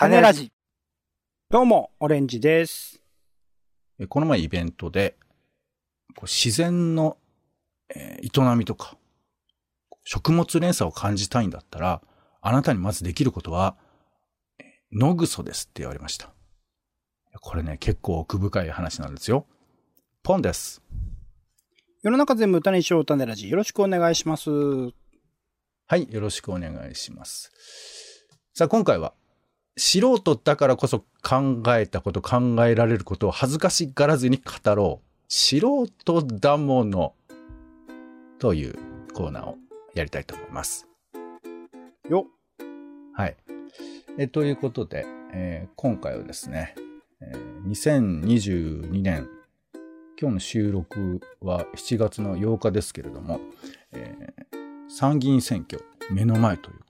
種ラジ。どうも、オレンジです。えこの前イベントで、こう自然の、えー営みとか、食物連鎖を感じたいんだったら、あなたにまずできることは、えー野ぐそですって言われました。これね、結構奥深い話なんですよ。ポンです。世の中全部種にしよう種ラジ。よろしくお願いします。はい、よろしくお願いします。さあ、今回は、素人だからこそ考えたこと、考えられることを恥ずかしがらずに語ろう。素人だもの。というコーナーをやりたいと思います。よ。はい。えということで、えー今回はですね、えー2022年、今日の収録は7月の8日ですけれども、えー参議院選挙目の前ということで、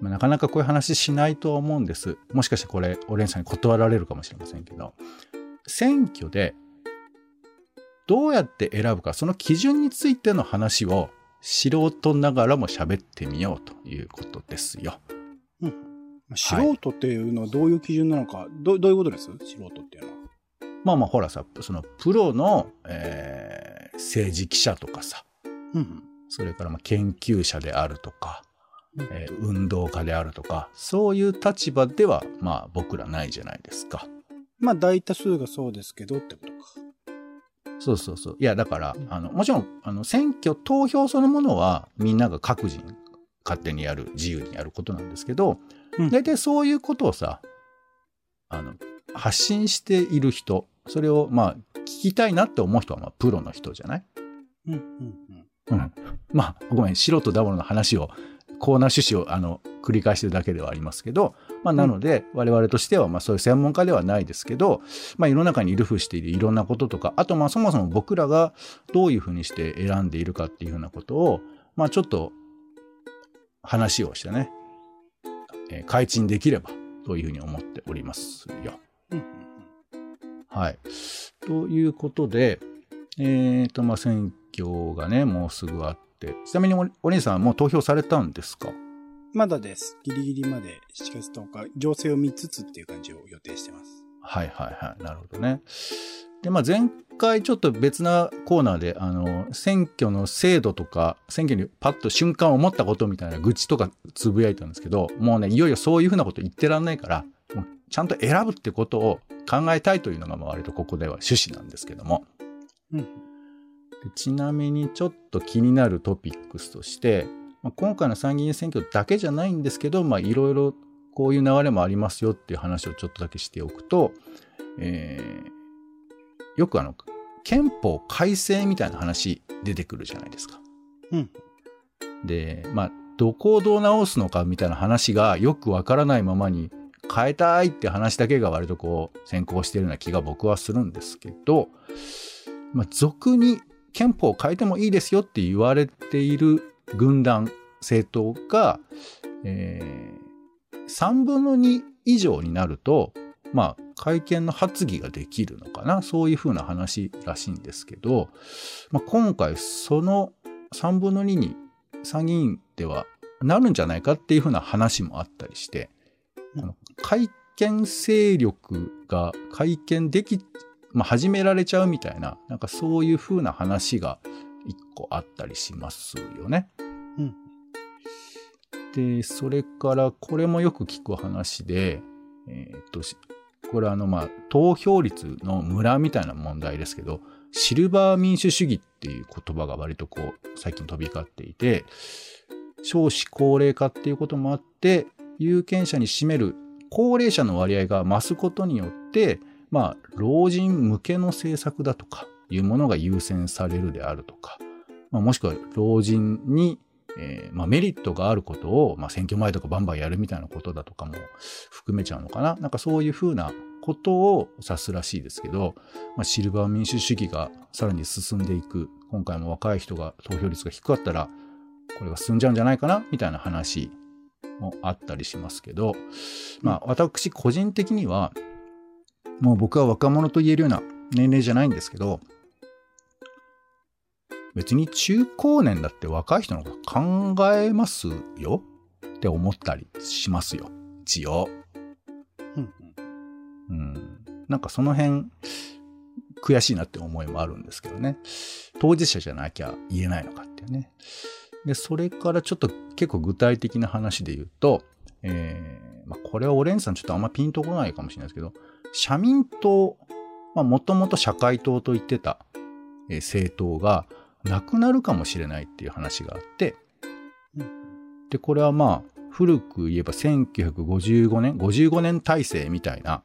まあ、なかなかこういう話しないとは思うんです。もしかしてこれ、オレンさんに断られるかもしれませんけど、選挙でどうやって選ぶか、その基準についての話を素人ながらも喋ってみようということですよ。素人っていうのはどういう基準なのか、どどういうことです？素人っていうのは。まあまあほらさ、そのプロの、えー政治記者とかさ、うん。それからまあ研究者であるとか、うんえー運動家であるとか、そういう立場ではまあ僕らないじゃないですか。まあ大多数がそうですけどってことか。そうそうそう。いや、だからう、んあの、もちろん、あの、選挙、投票そのものは、みんなが各人、勝手にやる、自由にやることなんですけど、うん大体そういうことをさ、あの、発信している人、それを、まあ、聞きたいなって思う人は、まあ、プロの人じゃない？うん、うん、うん。まあ、ごめん、素人ダブルの話を、コーナー趣旨を、あの、繰り返してるだけではありますけど、まあ、なので、我々としては、まあ、そういう専門家ではないですけど、まあ、世の中にいるふしているいろんなこととか、あと、まあ、そもそも僕らがどういうふうにして選んでいるかっていうふうなことを、まあ、ちょっと、話をしてね、えー開陳できれば、というふうに思っておりますよ。うん。うん、はい。ということで、えっ、と、まあ、選挙がね、もうすぐあって、ちなみにおお兄さんはもう投票されたんですか？まだです。ギリギリまで7月10日、情勢を見つつっていう感じを予定してます。はいはいはい。なるほどね。で、まあ、前回ちょっと別なコーナーで、あの、選挙の制度とか、選挙にパッと瞬間思ったことみたいな愚痴とかつぶやいたんですけど、もうね、いよいよそういうふうなこと言ってらんないから、もうちゃんと選ぶってことを考えたいというのが、まあ割とここでは趣旨なんですけども。うん。でちなみにちょっと気になるトピックスとして、まあ、今回の参議院選挙だけじゃないんですけど、まあいろいろこういう流れもありますよっていう話をちょっとだけしておくと、えーよくあの、憲法改正みたいな話出てくるじゃないですか。うん。で、まあ、どこをどう直すのかみたいな話がよくわからないままに変えたいって話だけが割とこう先行してるような気が僕はするんですけど、まあ、俗に憲法を変えてもいいですよって言われている軍団、政党が、えー、3分の2以上になると、まあ、会見の発議ができるのかな。そういうふうな話らしいんですけど、まあ、今回その3分の2に参議院ではなるんじゃないかっていうふうな話もあったりして、うん会見勢力が会見でき、まあ、始められちゃうみたいな、なんかそういうふうな話が一個あったりしますよね。うん。で、それからこれもよく聞く話で、えーっと、しこれあのまあ投票率の村みたいな問題ですけど、シルバー民主主義っていう言葉が割とこう最近飛び交っていて、少子高齢化っていうこともあって、有権者に占める高齢者の割合が増すことによって、まあ、老人向けの政策だとかいうものが優先されるであるとか、まあ、もしくは老人に、えーまあ、メリットがあることを、まあ、選挙前とかバンバンやるみたいなことだとかも含めちゃうのかな。なんかそういうふうなことを指すらしいですけど、まあ、シルバー民主主義がさらに進んでいく。今回も若い人が投票率が低かったら、これが進んじゃうんじゃないかなみたいな話もあったりしますけど、まあ私個人的には、もう僕は若者と言えるような年齢じゃないんですけど、別に中高年だって若い人のこと考えますよって思ったりしますよ。一応。うんうん。なんかその辺、悔しいなって思いもあるんですけどね。当事者じゃなきゃ言えないのかっていうね。で、それからちょっと結構具体的な話で言うと、えーまあ、これはオレンジさんちょっとあんまピンとこないかもしれないですけど、社民党、もともと社会党と言ってた、政党がなくなるかもしれないっていう話があって、で、これはまあ、古く言えば1955年、55年体制みたいな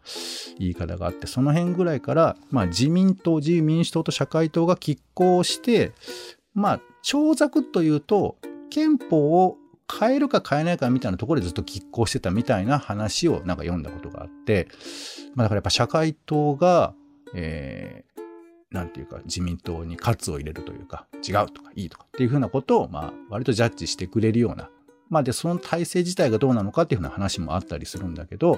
言い方があって、その辺ぐらいから、まあ自民党、自由民主党と社会党が拮抗して、まあ、長尺というと、憲法を変えるか変えないかみたいなところでずっと拮抗してたみたいな話をなんか読んだことがあって、まあだからやっぱ社会党が、えーなんていうか自民党に喝を入れるというか、違うとかいいとかっていうふうなことを、まあ割とジャッジしてくれるような、まあで、その体制自体がどうなのかっていうふうな話もあったりするんだけど、っ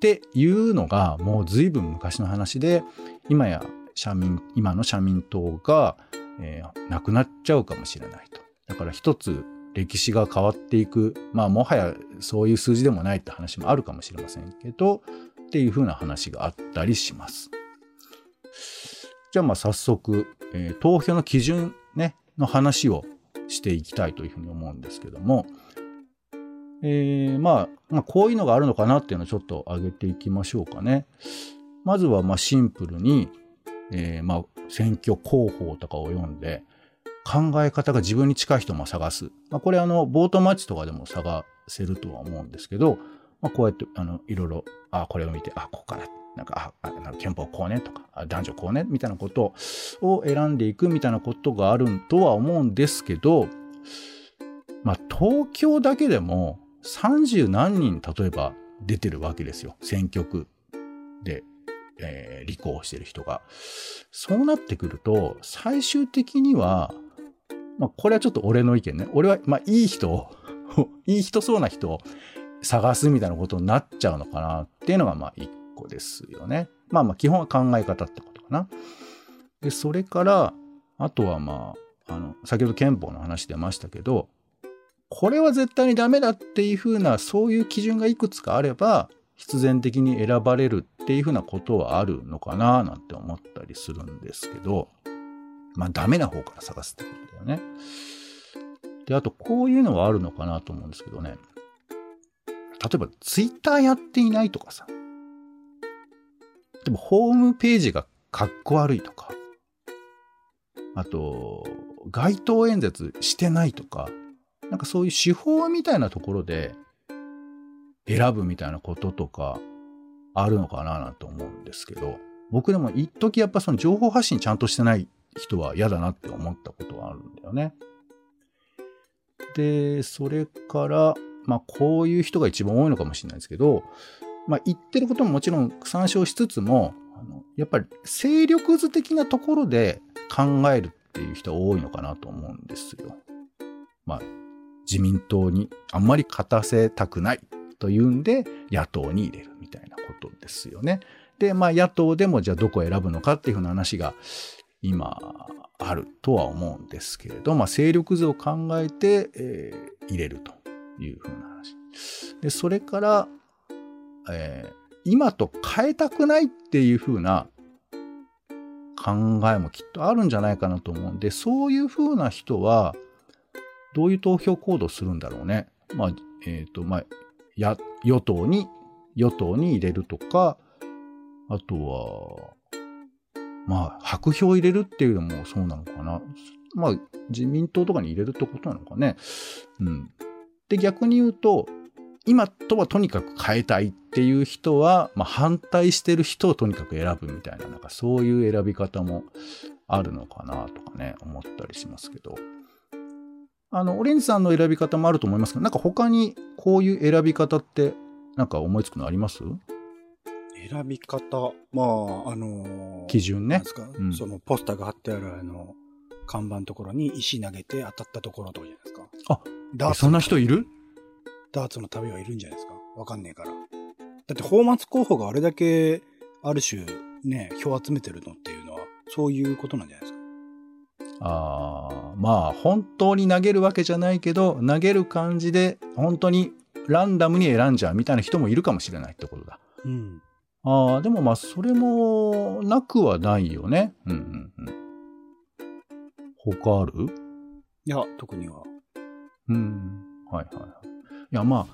ていうのがもう随分昔の話で、今や社民、今の社民党が、えーなくなっちゃうかもしれないと。だから一つ歴史が変わっていく、まあもはやそういう数字でもないって話もあるかもしれませんけど、っていうふうな話があったりします。じゃあまあ早速、えー投票の基準ね、の話をしていきたいというふうに思うんですけども、えーまあ、まあ、こういうのがあるのかなっていうのをちょっと上げていきましょうかね。まずはまあシンプルに、えーまあ選挙広報とかを読んで、考え方が自分に近い人も探す。まあ、これあの、ボートマッチとかでも探せるとは思うんですけど、まあ、こうやって、あの、いろいろ、あ、これを見て、あ、ここから、なんか、あ、あなんか憲法こうねとか、男女こうねみたいなことを選んでいくみたいなことがあるとは思うんですけど、まあ、東京だけでも30何人、例えば出てるわけですよ。選挙区で、えー立候補してる人が。そうなってくると、最終的には、まあ、これはちょっと俺の意見ね。俺は、まあ、いい人を、いい人そうな人を探すみたいなことになっちゃうのかなっていうのが、まあ、一個ですよね。まあまあ、基本は考え方ってことかな。で、それから、あとはまあ、あの、先ほど憲法の話出ましたけど、これは絶対にダメだっていうふうな、そういう基準がいくつかあれば、必然的に選ばれるっていうふうなことはあるのかななんて思ったりするんですけど、まあダメな方から探すってことだよね。で、あとこういうのはあるのかなと思うんですけどね。例えばツイッターやっていないとかさ。でもホームページがかっこ悪いとか。あと、街頭演説してないとか。なんかそういう手法みたいなところで選ぶみたいなこととかあるのかななんて思うんですけど、僕でも一時やっぱその情報発信ちゃんとしてない人は嫌だなって思ったことはあるんだよね。で、それから、まあこういう人が一番多いのかもしれないですけど、まあ言ってることももちろん参照しつつも、あのやっぱり勢力図的なところで考えるっていう人多いのかなと思うんですよ。まあ自民党にあんまり勝たせたくないというんで野党に入れるみたいなことですよね。で、まあ野党でもじゃあどこを選ぶのかっていうふうな話が今あるとは思うんですけれど、まあ勢力図を考えて、えー入れるというふうな話。で、それから、えー今と変えたくないっていうふうな考えもきっとあるんじゃないかなと思うんで、そういうふうな人は、どういう投票行動するんだろうね。まあ、えっ、と、まあ、や、与党に、与党に入れるとか、あとは、まあ、白票入れるっていうのもそうなのかな。まあ、自民党とかに入れるってことなのかね。うん。で、逆に言うと、今とはとにかく変えたいっていう人は、まあ、反対してる人をとにかく選ぶみたいな、なんかそういう選び方もあるのかなとかね、思ったりしますけど。あの、オレンジさんの選び方もあると思いますけど、なんか他にこういう選び方って、なんか思いつくのあります？選び方、まあ、あのー基準ねなんですか、うんそのポスターが貼ってあるあの、看板のところに石投げて当たったところとかじゃないですか。あ、ダーツえそんな人いる？ダーツの旅はいるんじゃないですかわかんねえから。だって、放末候補があれだけ、ある種、ね、票集めてるのっていうのは、そういうことなんじゃないですか？ああ、まあ、本当に投げるわけじゃないけど、投げる感じで、本当にランダムに選んじゃうみたいな人もいるかもしれないってことだ。うん。ああ、でもまあ、それも、なくはないよね。うんうんうん。他ある？いや、特には。うん。はいはいはい。いや、ま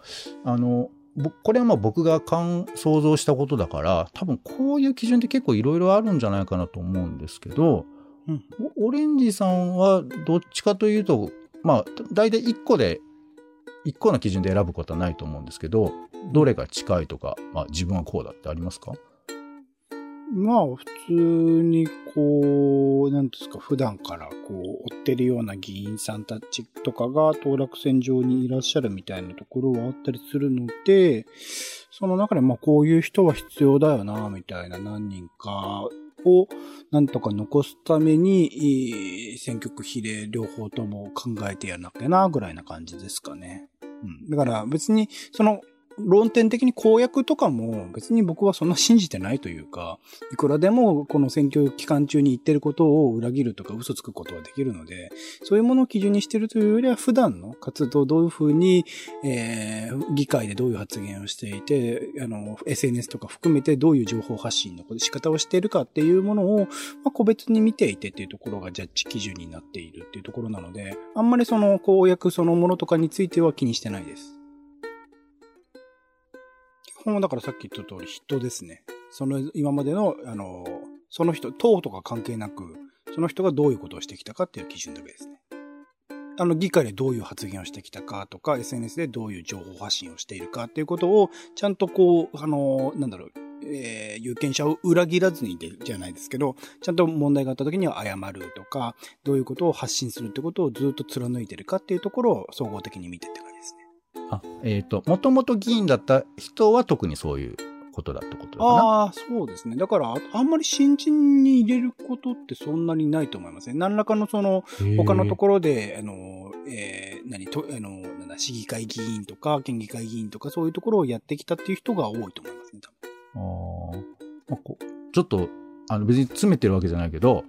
あ、あの、ぼこれはまあ僕が勘想像したことだから、多分こういう基準って結構いろいろあるんじゃないかなと思うんですけど、うん。おオレンジさんはどっちかというと、まあ、大体1個で、1個の基準で選ぶことはないと思うんですけど、どれが近いとか、まあ自分はこうだってありますか？まあ、普通に、こう、なんですか、普段から、こう、追ってるような議員さんたちとかが、当落線上にいらっしゃるみたいなところはあったりするので、その中で、まあ、こういう人は必要だよな、みたいな何人かを、なんとか残すために、選挙区比例両方とも考えてやらなきゃな、ぐらいな感じですかね。だから、別に、その、論点的に公約とかも別に僕はそんな信じてないというか、いくらでもこの選挙期間中に言ってることを裏切るとか嘘つくことはできるので、そういうものを基準にしてるというよりは普段の活動どういうふうに、えー、議会でどういう発言をしていて、あの、SNS とか含めてどういう情報発信の仕方をしているかっていうものを、まあ、個別に見ていてっていうところがジャッジ基準になっているっていうところなので、あんまりその公約そのものとかについては気にしてないです。本はだからさっき言った通り人ですね。その今までの、あの、その人、党とか関係なく、その人がどういうことをしてきたかっていう基準だけですね。あの、議会でどういう発言をしてきたかとか、SNS でどういう情報発信をしているかっていうことを、ちゃんとこう、あの、なんだろう、えー有権者を裏切らずにでじゃないですけど、ちゃんと問題があった時には謝るとか、どういうことを発信するってことをずっと貫いてるかっていうところを総合的に見てって感じですね。あ、えっ、と、もともと議員だった人は特にそういうことだってことな。ああ、そうですね。だから、ああんまり新人に入れることってそんなにないと思いますね。何らかのその、他のとこころで、あの、えー、何と、あの、なんだ、市議会議員とか、県議会議員とか、そういうところをやってきたっていう人が多いと思いますね、多分。あーまあこうちょっと、あの別に詰めてるわけじゃないけど、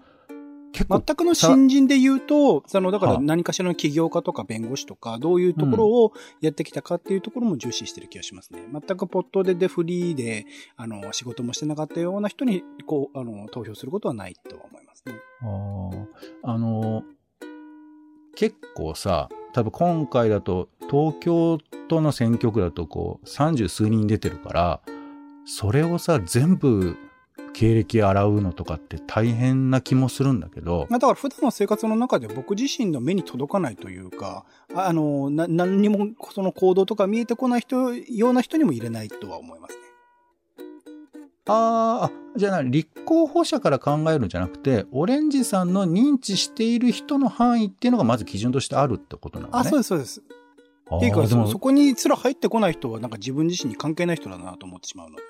全くの新人で言うと、その、だからはあ何かしらの起業家とか弁護士とか、どういうところをやってきたかっていうところも重視してる気がしますね。全くポットででフリーで、あの、仕事もしてなかったような人に、こう、あの、投票することはないとは思いますね。あーあの、結構さ、多分今回だと、東京都の選挙区だとこう、三十数人出てるから、それをさ、全部経歴洗うのとかって大変な気もするんだけど、まあだから普段の生活の中で僕自身の目に届かないというか、ああの、な、何にもその行動とか見えてこない人、ような人にも入れないとは思いますね。あーあ、じゃあな、立候補者から考えるんじゃなくて、オレンジさんの認知している人の範囲っていうのがまず基準としてあるってことなのね。あ、そうです、そうです。っていうかそ、そこにすら入ってこない人はなんか自分自身に関係ない人だなと思ってしまうので。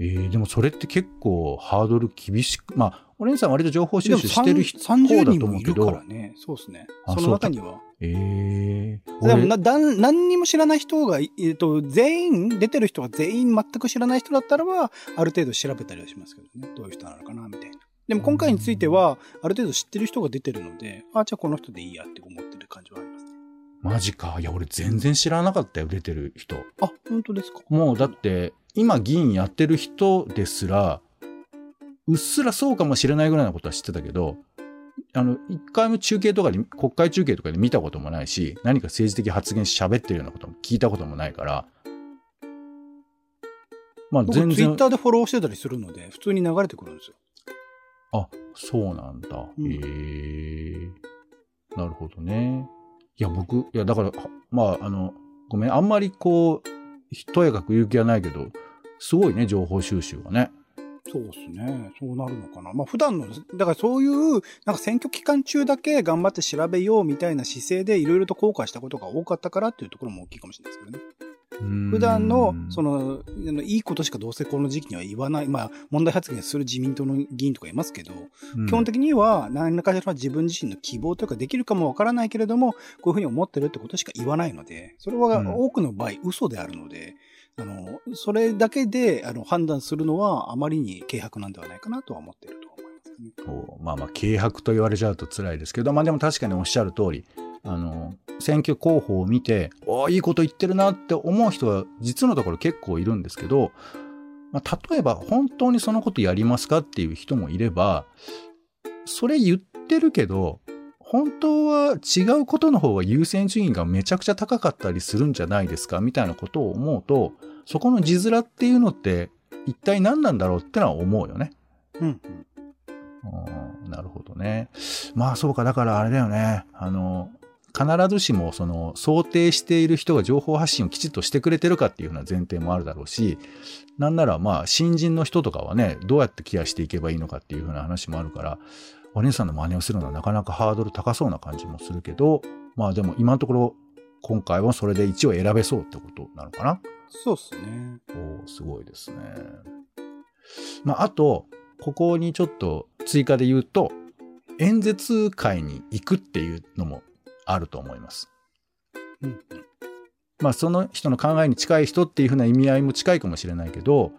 えーでもそれって結構ハードル厳しく、まあ、オレンジさんは割と情報収集してる人30方だ人もいるかと思うけど、らね。そうですね。あその中には。えー、でも俺なだん何にも知らない人が、えっと、全員、出てる人が全員全く知らない人だったらば、ある程度調べたりはしますけどね。どういう人なのかな、みたいな。でも今回については、ある程度知ってる人が出てるので、あ、じゃあこの人でいいやって思ってる感じはあ。マジか。いや、俺全然知らなかったよ、出てる人。あ、本当ですか？もうだって、今議員やってる人ですら、うっすらそうかもしれないぐらいのことは知ってたけど、あの、一回も中継とかで、国会中継とかで見たこともないし、何か政治的発言し喋ってるようなことも聞いたこともないから、まあ僕全然ツイッタ、ーでフォローしてたりするので、普通に流れてくるんですよ。あ、そうなんだ。うんへえなるほどね。いや、僕、いや、だから、まあ、あの、ごめん、あんまりこう、とやかく言う気はないけど、すごいね、情報収集はね。そうですね。そうなるのかな。まあ普段の、だからそういう、なんか選挙期間中だけ頑張って調べようみたいな姿勢でいろいろと後悔したことが多かったからっていうところも大きいかもしれないですけどね。普普段の、その、いいことしかどうせこの時期には言わない、まあ問題発言する自民党の議員とかいますけど、基本的には何らかしら自分自身の希望というかできるかもわからないけれども、こういうふうに思ってるってことしか言わないので、それはうん。多くの場合嘘であるので、あの、それだけであの判断するのはあまりに軽薄なんではないかなとは思っていると思いますね。まあまあ、軽薄と言われちゃうと辛いですけど、まあでも確かにおっしゃる通り、あの、選挙候補を見て、おーいいこと言ってるなって思う人は実のところ結構いるんですけど、まあ、例えば本当にそのことやりますかっていう人もいれば、それ言ってるけど、本当は違うことの方が優先順位がめちゃくちゃ高かったりするんじゃないですかみたいなことを思うと、そこの字面っていうのって一体何なんだろうってのは思うよね。うんうん。うんなるほどね。まあそうか、だからあれだよね。あの、必ずしもその想定している人が情報発信をきちっとしてくれてるかっていうような前提もあるだろうし、なんならまあ新人の人とかはね、どうやってケアしていけばいいのかっていうふうな話もあるから、お姉さんの真似をするのはなかなかハードル高そうな感じもするけど、まあでも今のところ今回はそれで1を選べそうってことなのかな？そうっすね。おーすごいですね。まあ、あと、ここにちょっと追加で言うと、演説会に行くっていうのもあると思います。うんうん。まあ、その人の考えに近い人っていうふうな意味合いも近いかもしれないけど、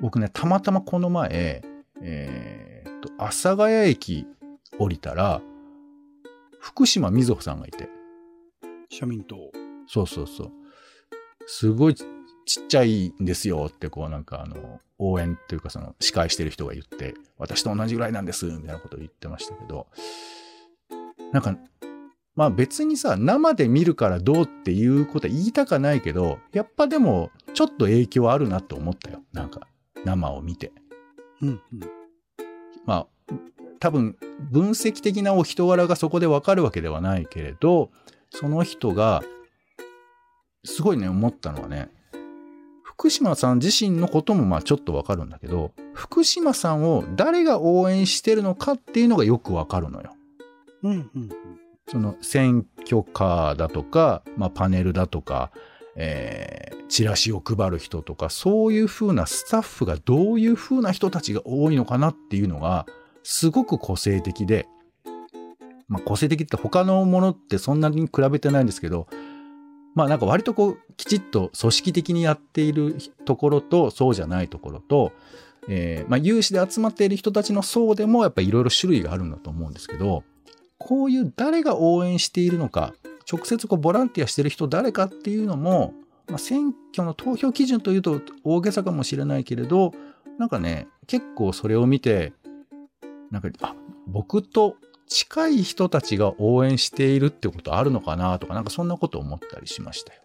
僕ね、たまたまこの前、えーっと、阿佐ヶ谷駅降りたら、福島みずほさんがいて、社民党。そうそうそう。すごいちちっちゃいんですよって、こうなんかあの、応援っていうかその司会してる人が言って、私と同じぐらいなんです、みたいなことを言ってましたけど、なんか、まあ別にさ、生で見るからどうっていうことは言いたかないけど、やっぱでも、ちょっと影響あるなって思ったよ。なんか、生を見て。うんうん。まあ、多分、分析的なお人柄がそこでわかるわけではないけれど、その人が、すごいね、思ったのはね、福島さん自身のこともまあちょっとわかるんだけど、福島さんを誰が応援してるのかっていうのがよくわかるのよ。うんうんうん。その選挙カーだとか、まあパネルだとか、えーチラシを配る人とか、そういう風なスタッフがどういう風な人たちが多いのかなっていうのが、すごく個性的で、まあ個性的って他のものってそんなに比べてないんですけど、まあなんか割とこう、きちっと組織的にやっているところと、そうじゃないところと、えーまあ有志で集まっている人たちの層でもやっぱりいろいろ種類があるんだと思うんですけど、こういう誰が応援しているのか、直接こうボランティアしてる人誰かっていうのも、まあ、選挙の投票基準というと大げさかもしれないけれど、なんかね、結構それを見て、なんか、あ、僕と近い人たちが応援しているってことあるのかなとか、なんかそんなこと思ったりしましたよ。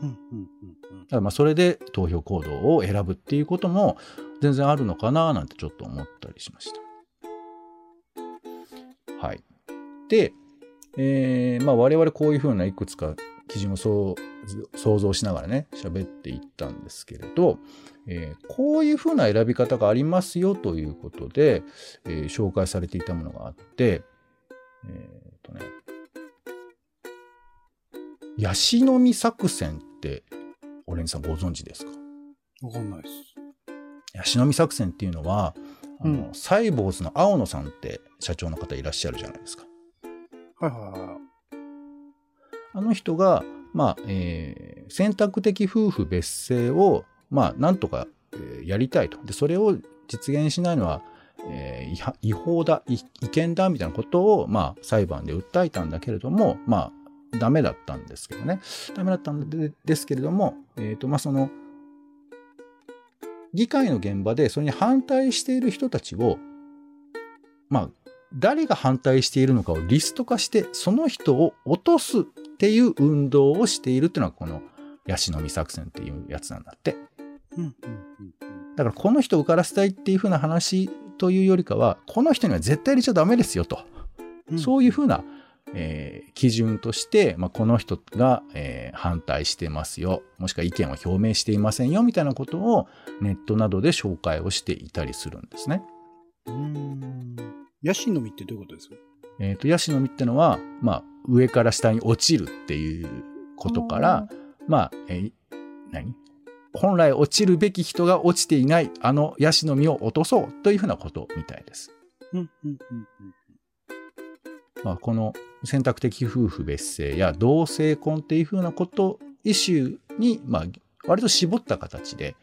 うんうんうんうん。だからまあそれで投票行動を選ぶっていうことも全然あるのかななんてちょっと思ったりしました。はい。で、えーまあ我々こういうふうないくつか基準をそう想像しながらね、喋っていったんですけれど、えーこういうふうな選び方がありますよということで、えー紹介されていたものがあって、えーとね、ヤシの実作戦って、オレンジさんご存知ですか？わかんないです。ヤシの実作戦っていうのは、あの、うんサイボーズの青野さんって社長の方いらっしゃるじゃないですか。はいはいはい。あの人が、まあ、えー選択的夫婦別姓を、まあ、なんとか、えーやりたいと。で、それを実現しないのは、えー違法だ、違憲だ、みたいなことを、まあ、裁判で訴えたんだけれども、まあ、ダメだったんですけどね。ダメだったんですけれども、えっ、と、まあ、その、議会の現場でそれに反対している人たちを、まあ、誰が反対しているのかをリスト化して、その人を落とすっていう運動をしているっていうのがこのヤシの実作戦っていうやつなんだって。うんうんうんだからこの人を受からせたいっていう風な話というよりかは、この人には絶対入れちゃダメですよと。うん。そういう風な、えー基準として、まあ、この人が、えー反対してますよ。もしくは意見を表明していませんよみたいなことをネットなどで紹介をしていたりするんですね。うーん。ヤシの実ってどういうことですか？えっ、と、ヤシの実ってのは、まあ、上から下に落ちるっていうことから、まあ、えー何？本来落ちるべき人が落ちていないあのヤシの実を落とそうというふうなことみたいです。うんうんうんうん。まあ、この選択的夫婦別姓や同性婚っていうふうなこと、イシューに、まあ、割と絞った形で、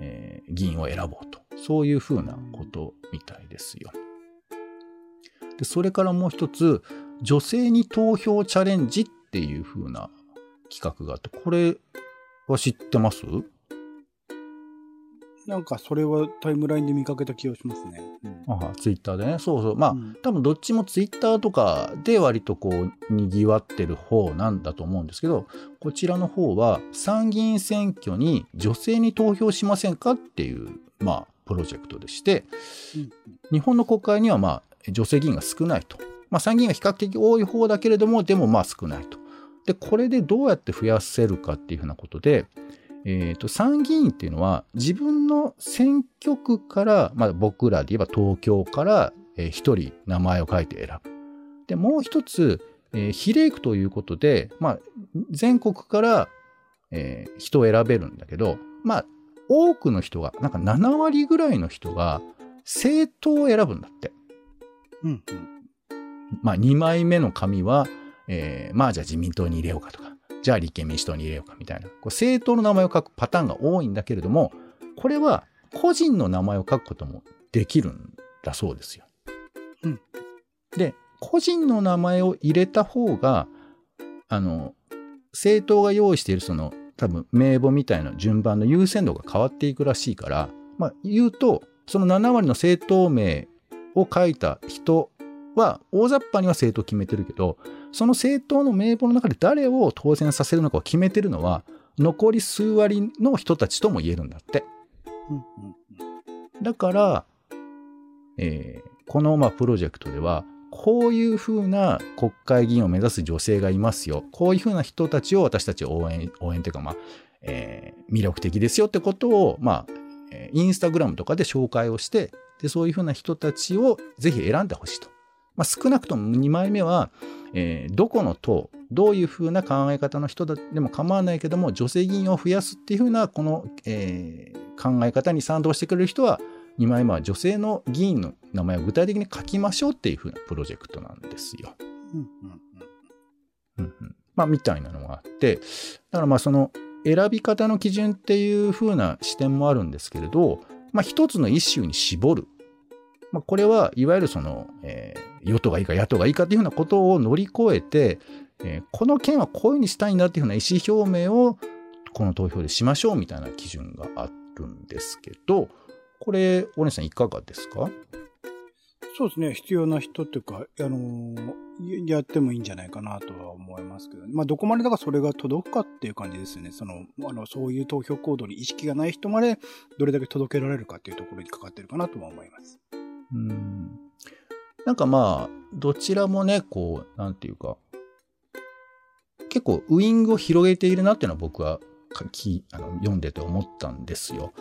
えー議員を選ぼうと。そういうふうなことみたいですよ。で、それからもう一つ、女性に投票チャレンジっていう風な企画があって、これは知ってます？なんかそれはタイムラインで見かけた気がしますね。うん、あツイッターでね。そうそう。まあ、うん、多分どっちもツイッターとかで割とこう、賑わってる方なんだと思うんですけど、こちらの方は参議院選挙に女性に投票しませんかっていう、まあ、プロジェクトでして、うん、日本の国会にはまあ、女性議員が少ないと。まあ、参議院が比較的多い方だけれども、でもまあ少ないと。で、これでどうやって増やせるかっていうふうなことで、え、ー、と、参議院っていうのは自分の選挙区から、まあ僕らで言えば東京から一、人名前を書いて選ぶ。で、もう一つ、えー、比例区ということで、まあ全国から、えー、人を選べるんだけど、まあ多くの人が、なんか7割ぐらいの人が政党を選ぶんだって。うん、うん。まあ2枚目の紙は、えー、まあじゃあ自民党に入れようかとか、じゃあ立憲民主党に入れようかみたいな、こう政党の名前を書くパターンが多いんだけれども、これは個人の名前を書くこともできるんだそうですよ。うん。で、個人の名前を入れた方が、あの、政党が用意しているその多分名簿みたいな順番の優先度が変わっていくらしいから、まあ言うと、その7割の政党名を書いた人は大雑把には政党を決めてるけど、その政党の名簿の中で誰を当選させるのかを決めてるのは、残り数割の人たちとも言えるんだって。だから、えー、このまあプロジェクトでは、こういうふうな国会議員を目指す女性がいますよ。こういうふうな人たちを私たち応援、応援というか、まあ、えー、魅力的ですよってことを、まあ、インスタグラムとかで紹介をして、で、そういうふうな人たちをぜひ選んでほしいと。まあ、少なくとも2枚目は、えー、どこの党、どういうふうな考え方の人でも構わないけども、女性議員を増やすっていうふうな、この、えー、考え方に賛同してくれる人は、2枚目は女性の議員の名前を具体的に書きましょうっていうふうなプロジェクトなんですよ。まあ、みたいなのがあって、だからまあその選び方の基準っていうふうな視点もあるんですけれど、まあ一つのイシューに絞るまあ、これはいわゆるその、えー、与党がいいか野党がいいかっていうふうなことを乗り越えて、えー、この件はこういうふうにしたいんだっていうふうな意思表明をこの投票でしましょうみたいな基準があるんですけど、これ、お姉さんいかがですか？そうですね。必要な人っていうか、あのー、やってもいいんじゃないかなとは思いますけど、ね、まあ、どこまでだからそれが届くかっていう感じですね。その、あの、そういう投票行動に意識がない人まで、どれだけ届けられるかっていうところにかかってるかなとは思います。うん。なんかまあ、どちらもね、こう、なんていうか、結構ウイングを広げているなっていうのは僕はきあの読んでて思ったんですよ。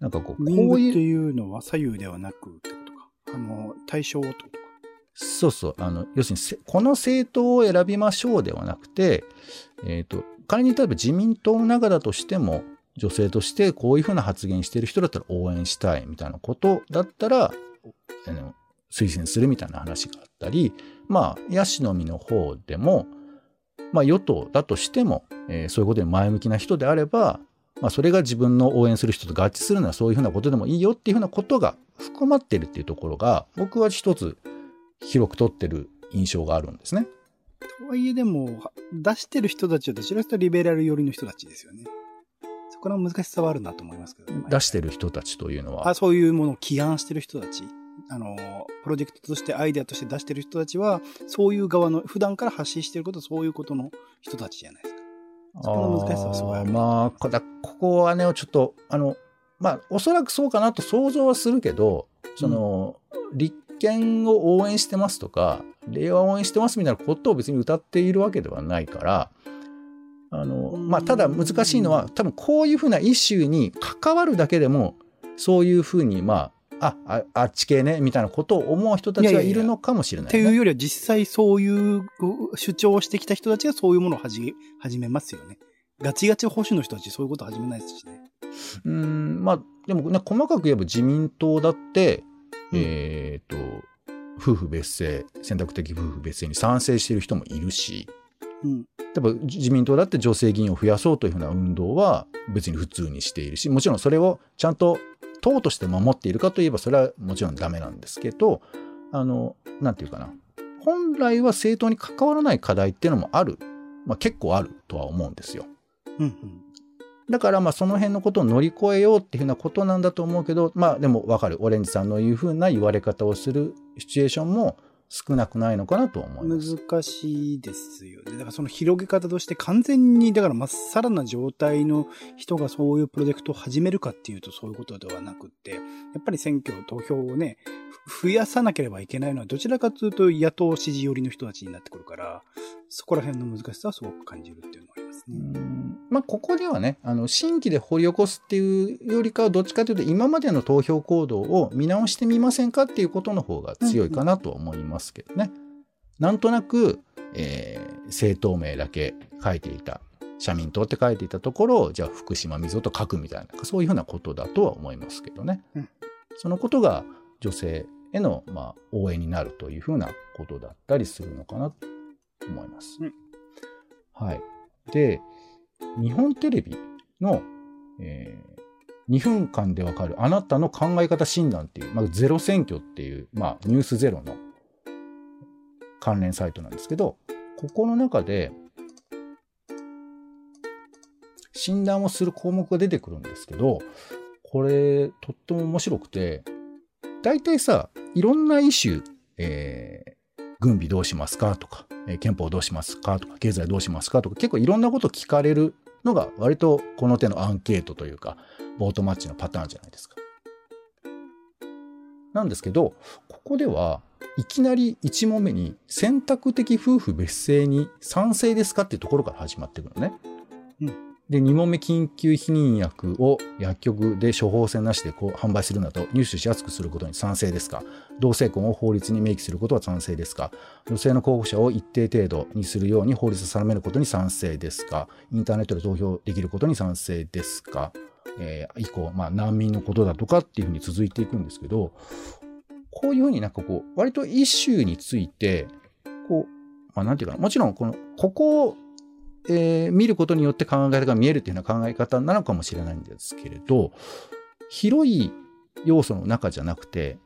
なんかこう、こういう。ウイングっていうのは左右ではなくってことか。あの、対象ってこと？か。そうそう。あの、要するに、この政党を選びましょうではなくて、えっ、ー、と、仮に例えば自民党の中だとしても、女性としてこういうふうな発言してる人だったら応援したいみたいなことだったら、あの推薦するみたいな話があったり、まあ、ヤシの実の方でも、まあ、与党だとしても、えー、そういうことに前向きな人であれば、まあ、それが自分の応援する人と合致するのはそういうふうなことでもいいよっていうふうなことが含まってるっていうところが、僕は一つ広く取ってる印象があるんですね。とはいえでも、出してる人たちはどちらかというとリベラル寄りの人たちですよね。そこの難しさはあるなと思いますけどね。出してる人たちというのは。あそういうものを起案してる人たち。あの、プロジェクトとしてアイデアとして出してる人たちは、そういう側の、普段から発信してること、そういうことの人たちじゃないですか。そこの難しさはすごいある。まあ、ここはね、ちょっと、あの、まあ、おそらくそうかなと想像はするけど、その、うん、立憲を応援してますとか、令和を応援してますみたいなことを別に歌っているわけではないから、あの、まあ、ただ難しいのは、多分こういうふうなイシューに関わるだけでも、そういうふうに、まあ、あ、あっち系ね、みたいなことを思う人たちはいるのかもしれない、ね、っていうよりは実際そういう主張をしてきた人たちがそういうものを始始めますよね。ガチガチ保守の人たちそういうこと始めないですしね。うん、まあ、でもね、細かく言えば自民党だって、うん、えっ、と、夫婦別姓、選択的夫婦別姓に賛成している人もいるし、うん、例えば自民党だって女性議員を増やそうというふうな運動は別に普通にしているし、もちろんそれをちゃんと党として守っているかといえばそれはもちろんダメなんですけど、あの、なんていうかな。本来は政党に関わらない課題っていうのもある。まあ結構あるとは思うんですよ。うんうん。だからまあその辺のことを乗り越えようっていうふうなことなんだと思うけど、まあでもわかる。オレンジさんの言うふうな言われ方をするシチュエーションも少なくないのかなと思います。難しいですよね。だからその広げ方として完全に、だからまっさらな状態の人がそういうプロジェクトを始めるかっていうとそういうことではなくって、やっぱり選挙、投票をね、増やさなければいけないのはどちらかというと野党支持寄りの人たちになってくるから、そこら辺の難しさはすごく感じるっていうのがありますうね。んまあここではね、あの新規で掘り起こすっていうよりかはどっちかというと今までの投票行動を見直してみませんかっていうことの方が強いかなと思いますけどね。なんとなく、えー政党名だけ書いていた。社民党って書いていたところを、じゃあ福島みぞと書くみたいな、そういうふうなことだとは思いますけどね。うんそのことが女性への、まあ、応援になるというふうなことだったりするのかなと思います。うんはい。で、日本テレビの、え2分間でわかるあなたの考え方診断っていう、まあ、ゼロ選挙っていう、まあ、ニュースゼロの関連サイトなんですけど、ここの中で、診断をする項目が出てくるんですけど、これ、とっても面白くて、大体さ、いろんなイシュー、えー軍備どうしますかとか、え憲法どうしますかとか、経済どうしますかとか、結構いろんなこと聞かれるのが割とこの手のアンケートというか、ボートマッチのパターンじゃないですか。なんですけど、ここではいきなり1問目に選択的夫婦別姓に賛成ですかっていうところから始まってくるのね。うんで、2問目緊急避妊薬を薬局で処方箋なしでこう販売するなど入手しやすくすることに賛成ですか？同性婚を法律に明記することは賛成ですか？女性の候補者を一定程度にするように法律を定めることに賛成ですか？インターネットで投票できることに賛成ですか？えー以降、まあ、難民のことだとかっていうふうに続いていくんですけど、こういうふうになんかこう、割とイシューについて、こう、まあ、なんていうかな、もちろんこの、ここを、えー見ることによって考え方が見えるっていうような考え方なのかもしれないんですけれど、広い要素の中じゃなくて、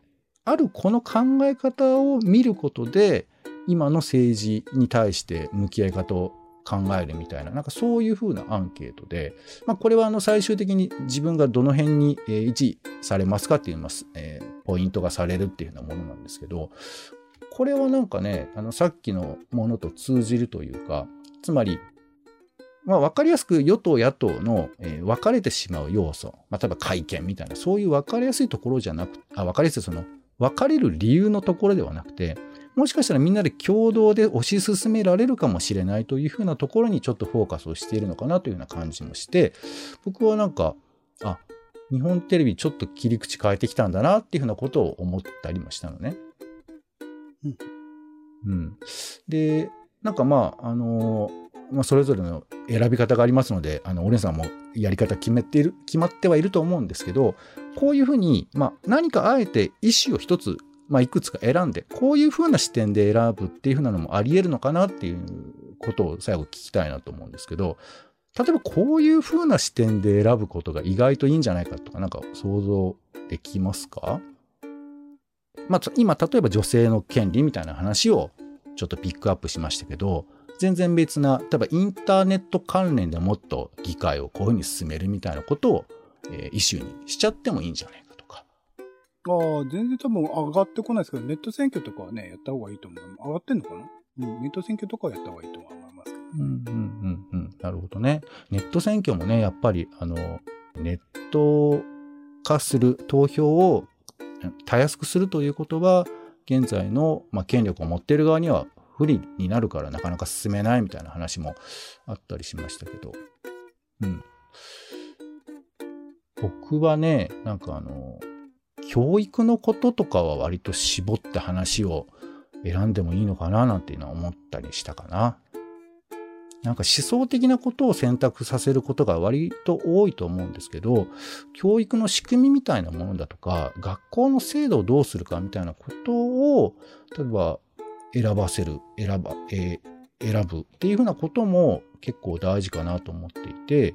あるこの考え方を見ることで、今の政治に対して向き合い方を考えるみたいな、なんかそういうふうなアンケートで、まあ、これはあの最終的に自分がどの辺にえ位置されますかっていうのが、えーポイントがされるっていうようなものなんですけど、これはなんかね、あのさっきのものと通じるというか、つまり、まあ、分かりやすく与党野党の、えー分かれてしまう要素、まあ、例えば会見みたいな、そういう分かりやすいところじゃなくあ、分かりやすい、その、分かれる理由のところではなくて、もしかしたらみんなで共同で推し進められるかもしれないというふうなところにちょっとフォーカスをしているのかなというような感じもして、僕はなんか、あ、日本テレビちょっと切り口変えてきたんだなっていうふうなことを思ったりもしたのね。うん。うん。で、なんかまあ、あのまあ、それぞれの選び方がありますので、あの、オレンさんもやり方決めている、決まってはいると思うんですけど、こういうふうに、まあ、何かあえて意思を一つ、まあ、いくつか選んで、こういうふうな視点で選ぶっていうふうなのもあり得るのかなっていうことを最後聞きたいなと思うんですけど、例えばこういうふうな視点で選ぶことが意外といいんじゃないかとか、なんか想像できますか？まあ、今、例えば女性の権利みたいな話をちょっとピックアップしましたけど、全然別な、例えばインターネット関連でもっと議会をこういうふうに進めるみたいなことを、えーイシューにしちゃってもいいんじゃないかとか。ああ、全然多分上がってこないですけど、ネット選挙とかはね、やった方がいいと思う。上がってんのかな？うん、ネット選挙とかはやった方がいいと思いますけど。うんうんうんうん。なるほどね。ネット選挙もね、やっぱり、あの、ネット化する投票をたやすくするということは、現在の、まあ、権力を持っている側には不利になるからなかなか進めないみたいな話もあったりしましたけど。うん。僕はね、なんかあの、教育のこととかは割と絞って話を選んでもいいのかななんていうのは思ったりしたかな。なんか思想的なことを選択させることが割と多いと思うんですけど、教育の仕組みみたいなものだとか、学校の制度をどうするかみたいなことを、例えば選ばせる、選ば、えー選ぶっていうふうなことも結構大事かなと思っていて、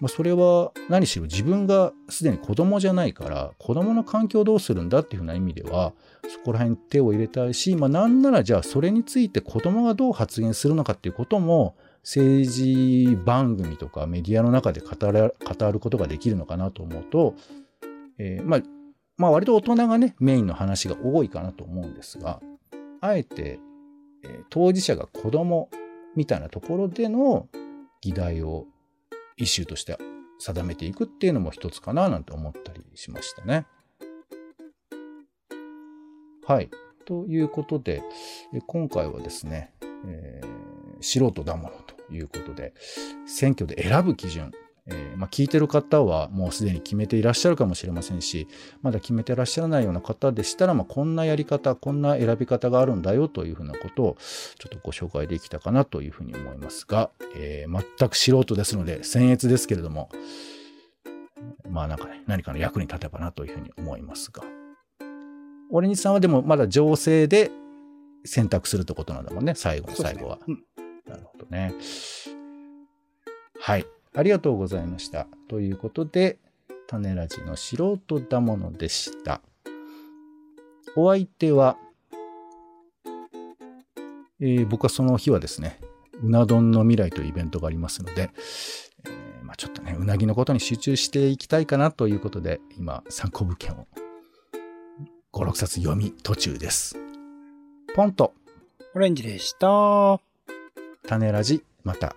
まあ、それは何しろ自分がすでに子供じゃないから子供の環境をどうするんだっていうふうな意味ではそこら辺手を入れたいし、まあ、なんならじゃあそれについて子供がどう発言するのかっていうことも政治番組とかメディアの中で語る語ることができるのかなと思うと、えー、まあ、まあ割と大人がねメインの話が多いかなと思うんですがあえてえ当事者が子供みたいなところでの議題をイシューとして定めていくっていうのも一つかななんて思ったりしましたね。はい。ということで、今回はですね、えー、素人だものということで、選挙で選ぶ基準えー、まあ、聞いてる方はもうすでに決めていらっしゃるかもしれませんし、まだ決めてらっしゃらないような方でしたら、まあ、こんなやり方、こんな選び方があるんだよというふうなことをちょっとご紹介できたかなというふうに思いますが、えー、全く素人ですので、僭越ですけれども、まあなんかね、何かの役に立てばなというふうに思いますが。オレニさんはでもまだ情勢で選択するってことなんだもんね、最後の最後は。ねうん、なるほどね。はい。ありがとうございました。ということで、種ラジの素人だものでした。お相手は、えー、僕はその日はですね、うな丼の未来というイベントがありますので、えー、まあ、ちょっとね、うなぎのことに集中していきたいかなということで、今、参考物件を5、6冊読み途中です。ポンと。オレンジでした。種ラジ、また